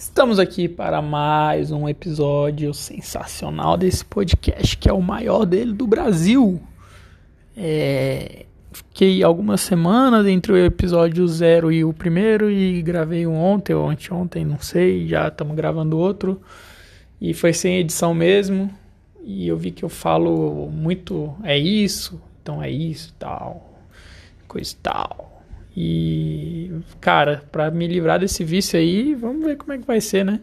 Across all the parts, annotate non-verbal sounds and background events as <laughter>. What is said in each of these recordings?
Estamos aqui para mais um episódio sensacional desse podcast, que é o maior dele do Brasil. É... Fiquei algumas semanas entre o episódio zero e o primeiro e gravei um ontem ou anteontem, não sei, já estamos gravando outro. E foi sem edição mesmo. E eu vi que eu falo muito, é isso, então é isso, tal, coisa tal. E, cara, para me livrar desse vício aí, vamos ver como é que vai ser, né?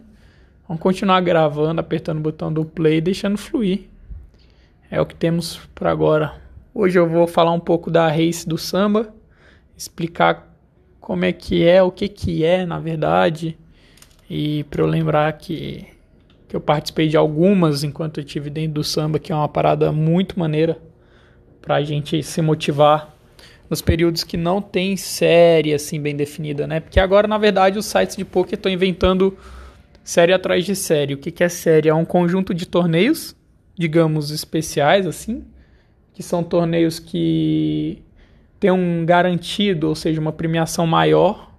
Vamos continuar gravando, apertando o botão do play e deixando fluir. É o que temos para agora. Hoje eu vou falar um pouco da race do samba, explicar como é que é, o que que é, na verdade, e para eu lembrar que que eu participei de algumas enquanto eu tive dentro do samba, que é uma parada muito maneira pra gente se motivar nos períodos que não tem série assim bem definida, né? Porque agora, na verdade, os sites de poker estão inventando série atrás de série. O que, que é série? É um conjunto de torneios, digamos, especiais, assim, que são torneios que tem um garantido, ou seja, uma premiação maior,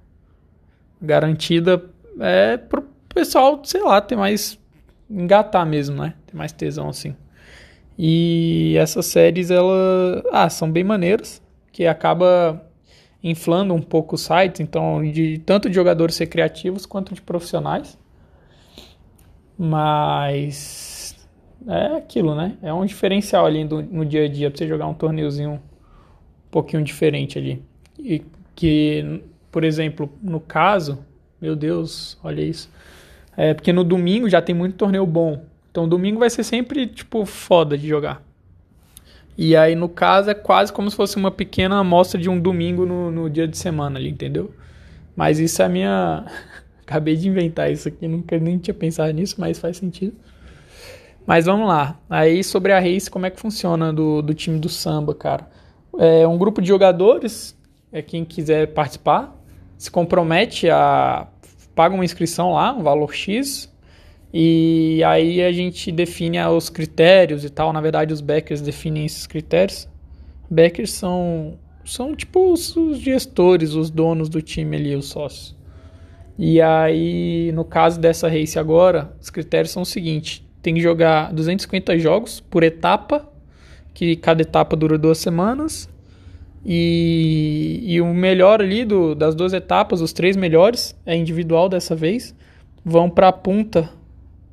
garantida, é pro pessoal, sei lá, ter mais engatar mesmo, né? Ter mais tesão assim. E essas séries, elas, ah, são bem maneiras que acaba inflando um pouco o site, então de tanto de jogadores ser criativos quanto de profissionais. Mas é aquilo, né? É um diferencial ali do, no dia a dia para você jogar um torneiozinho um pouquinho diferente ali. E que, por exemplo, no caso, meu Deus, olha isso. É porque no domingo já tem muito torneio bom. Então domingo vai ser sempre tipo foda de jogar. E aí, no caso, é quase como se fosse uma pequena amostra de um domingo no, no dia de semana ali, entendeu? Mas isso é a minha. <laughs> Acabei de inventar isso aqui, nunca nem tinha pensado nisso, mas faz sentido. Mas vamos lá. Aí sobre a race, como é que funciona do, do time do samba, cara? É um grupo de jogadores, é quem quiser participar, se compromete a. paga uma inscrição lá, um valor X, e aí a gente define os critérios e tal. Na verdade, os backers definem esses critérios. Backers são, são tipo os, gestores, os donos do time ali, os sócios. E aí, no caso dessa race agora, os critérios são os seguintes: tem que jogar 250 jogos por etapa, que cada etapa dura duas semanas. E, e o melhor ali do, das duas etapas, os três melhores, é individual dessa vez, vão para a punta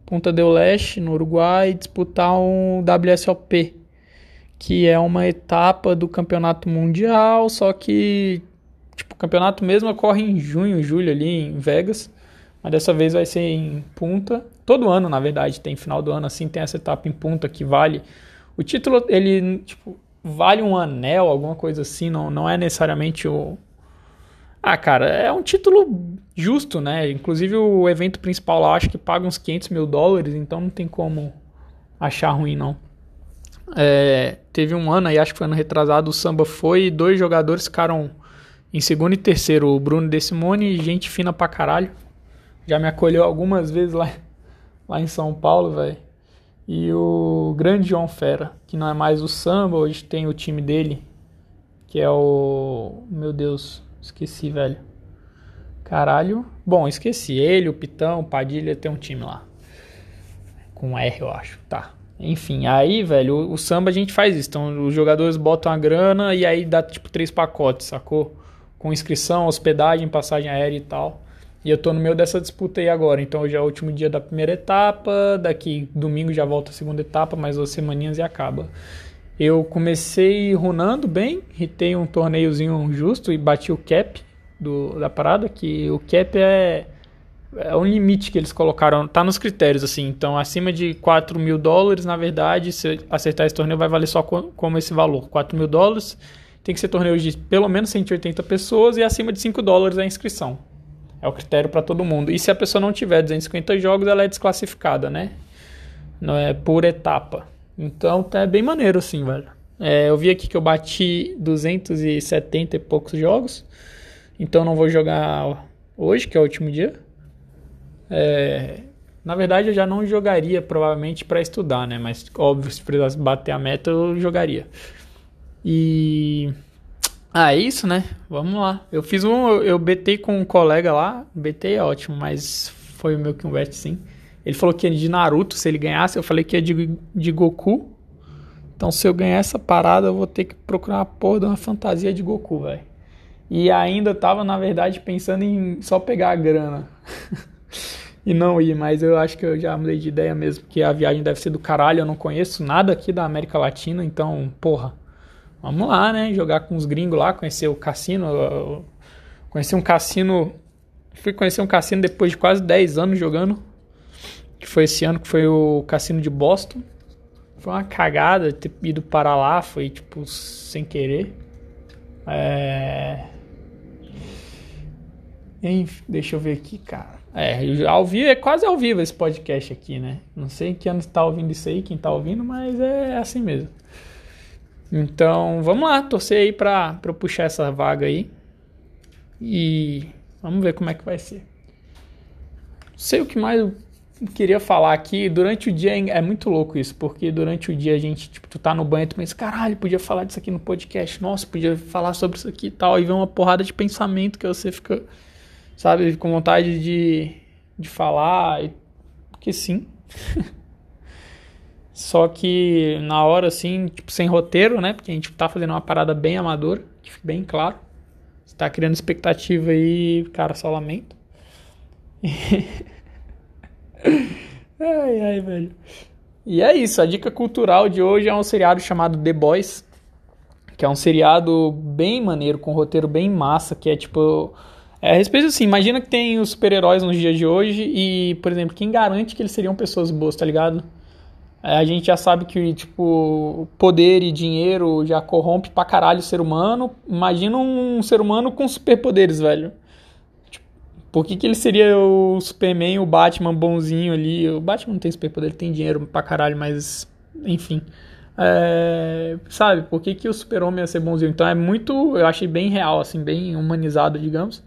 Punta del Leste, no Uruguai, disputar um WSOP, que é uma etapa do campeonato mundial, só que tipo, o campeonato mesmo ocorre em junho, julho ali em Vegas, mas dessa vez vai ser em Punta. Todo ano, na verdade, tem final do ano assim, tem essa etapa em Punta que vale o título, ele tipo vale um anel, alguma coisa assim, não, não é necessariamente o ah, cara, é um título justo, né? Inclusive o evento principal lá acho que paga uns 500 mil dólares, então não tem como achar ruim, não. É, teve um ano aí, acho que foi ano retrasado, o samba foi e dois jogadores ficaram em segundo e terceiro. O Bruno De Simone, gente fina pra caralho. Já me acolheu algumas vezes lá, lá em São Paulo, velho. E o grande João Fera, que não é mais o samba, hoje tem o time dele, que é o. Meu Deus, Esqueci, velho. Caralho. Bom, esqueci. Ele, o Pitão, o Padilha, tem um time lá. Com R, eu acho. Tá. Enfim, aí, velho, o, o, samba a gente faz isso. Então, os jogadores botam a grana e aí dá tipo três pacotes, sacou? Com inscrição, hospedagem, passagem aérea e tal. E eu tô no meio dessa disputa aí agora. Então, hoje é o último dia da primeira etapa. Daqui domingo já volta a segunda etapa, mais duas semaninhas e acaba. Eu comecei runando bem, hitei um torneiozinho justo e bati o cap do, da parada, que o cap é, é um limite que eles colocaram, tá nos critérios assim, então acima de 4 mil dólares, na verdade, se acertar esse torneio vai valer só como esse valor, 4 mil dólares, tem que ser torneio de pelo menos 180 pessoas e acima de 5 dólares a inscrição. É o critério para todo mundo. E se a pessoa não tiver 250 jogos, ela é desclassificada, né? Não é por etapa. Então tá bem maneiro assim, velho. É, eu vi aqui que eu bati 270 e poucos jogos. Então não vou jogar hoje, que é o último dia. É, na verdade, eu já não jogaria provavelmente para estudar, né? Mas óbvio, se precisasse bater a meta, eu jogaria. E. Ah, é isso, né? Vamos lá. Eu fiz um. Eu betei com um colega lá. Betei é ótimo, mas foi meio que um bet sim. Ele falou que ia de Naruto se ele ganhasse, eu falei que ia de, de Goku. Então se eu ganhar essa parada, eu vou ter que procurar uma porra de uma fantasia de Goku, velho. E ainda tava, na verdade, pensando em só pegar a grana. <laughs> e não ir, mas eu acho que eu já mudei de ideia mesmo, que a viagem deve ser do caralho, eu não conheço nada aqui da América Latina, então, porra, vamos lá, né, jogar com os gringos lá, conhecer o cassino, conhecer um cassino, fui conhecer um cassino depois de quase 10 anos jogando, que foi esse ano, que foi o cassino de Boston, foi uma cagada ter ido para lá, foi tipo, sem querer, é... Enfim, deixa eu ver aqui, cara. É, ao vivo, é quase ao vivo esse podcast aqui, né? Não sei que ano está ouvindo isso aí, quem está ouvindo, mas é assim mesmo. Então, vamos lá, torcer aí para eu puxar essa vaga aí. E vamos ver como é que vai ser. Não sei o que mais eu queria falar aqui. Durante o dia é, é muito louco isso, porque durante o dia a gente, tipo, tu tá no banho e tu pensa, caralho, podia falar disso aqui no podcast, nossa, podia falar sobre isso aqui e tal. E vem uma porrada de pensamento que você fica sabe, com vontade de, de falar, porque sim. <laughs> Só que na hora, assim, tipo, sem roteiro, né? Porque a gente tá fazendo uma parada bem amadora, que bem claro. Você tá criando expectativa aí, cara, só lamento. <laughs> ai, ai, velho. E é isso, a dica cultural de hoje é um seriado chamado The Boys, que é um seriado bem maneiro, com um roteiro bem massa, que é tipo é, a respeito assim, imagina que tem os super-heróis nos dias de hoje e, por exemplo, quem garante que eles seriam pessoas boas, tá ligado? É, a gente já sabe que, tipo, poder e dinheiro já corrompe pra caralho o ser humano. Imagina um ser humano com superpoderes, velho. Por que, que ele seria o Superman, o Batman bonzinho ali? O Batman não tem superpoder, ele tem dinheiro pra caralho, mas. Enfim. É, sabe, por que, que o super-homem ia ser bonzinho? Então é muito. Eu achei bem real, assim, bem humanizado, digamos.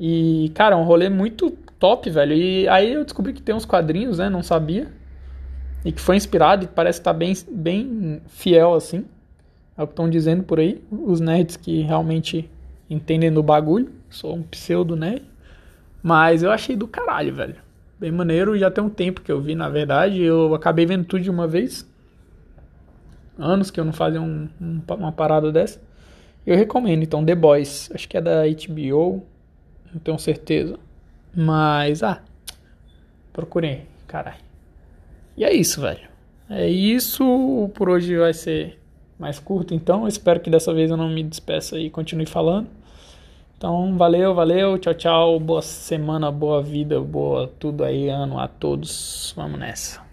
E, cara, é um rolê muito top, velho. E aí eu descobri que tem uns quadrinhos, né? Não sabia. E que foi inspirado e parece estar tá bem, bem fiel, assim. É o que estão dizendo por aí. Os nerds que realmente entendem do bagulho. Sou um pseudo nerd. Mas eu achei do caralho, velho. Bem maneiro. Já tem um tempo que eu vi, na verdade. Eu acabei vendo tudo de uma vez. Anos que eu não fazia um, um, uma parada dessa. Eu recomendo, então, The Boys. Acho que é da HBO não tenho certeza. Mas, ah, procurei, caralho. E é isso, velho. É isso. Por hoje vai ser mais curto, então. espero que dessa vez eu não me despeça e continue falando. Então, valeu, valeu. Tchau, tchau. Boa semana, boa vida, boa tudo aí, ano a todos. Vamos nessa.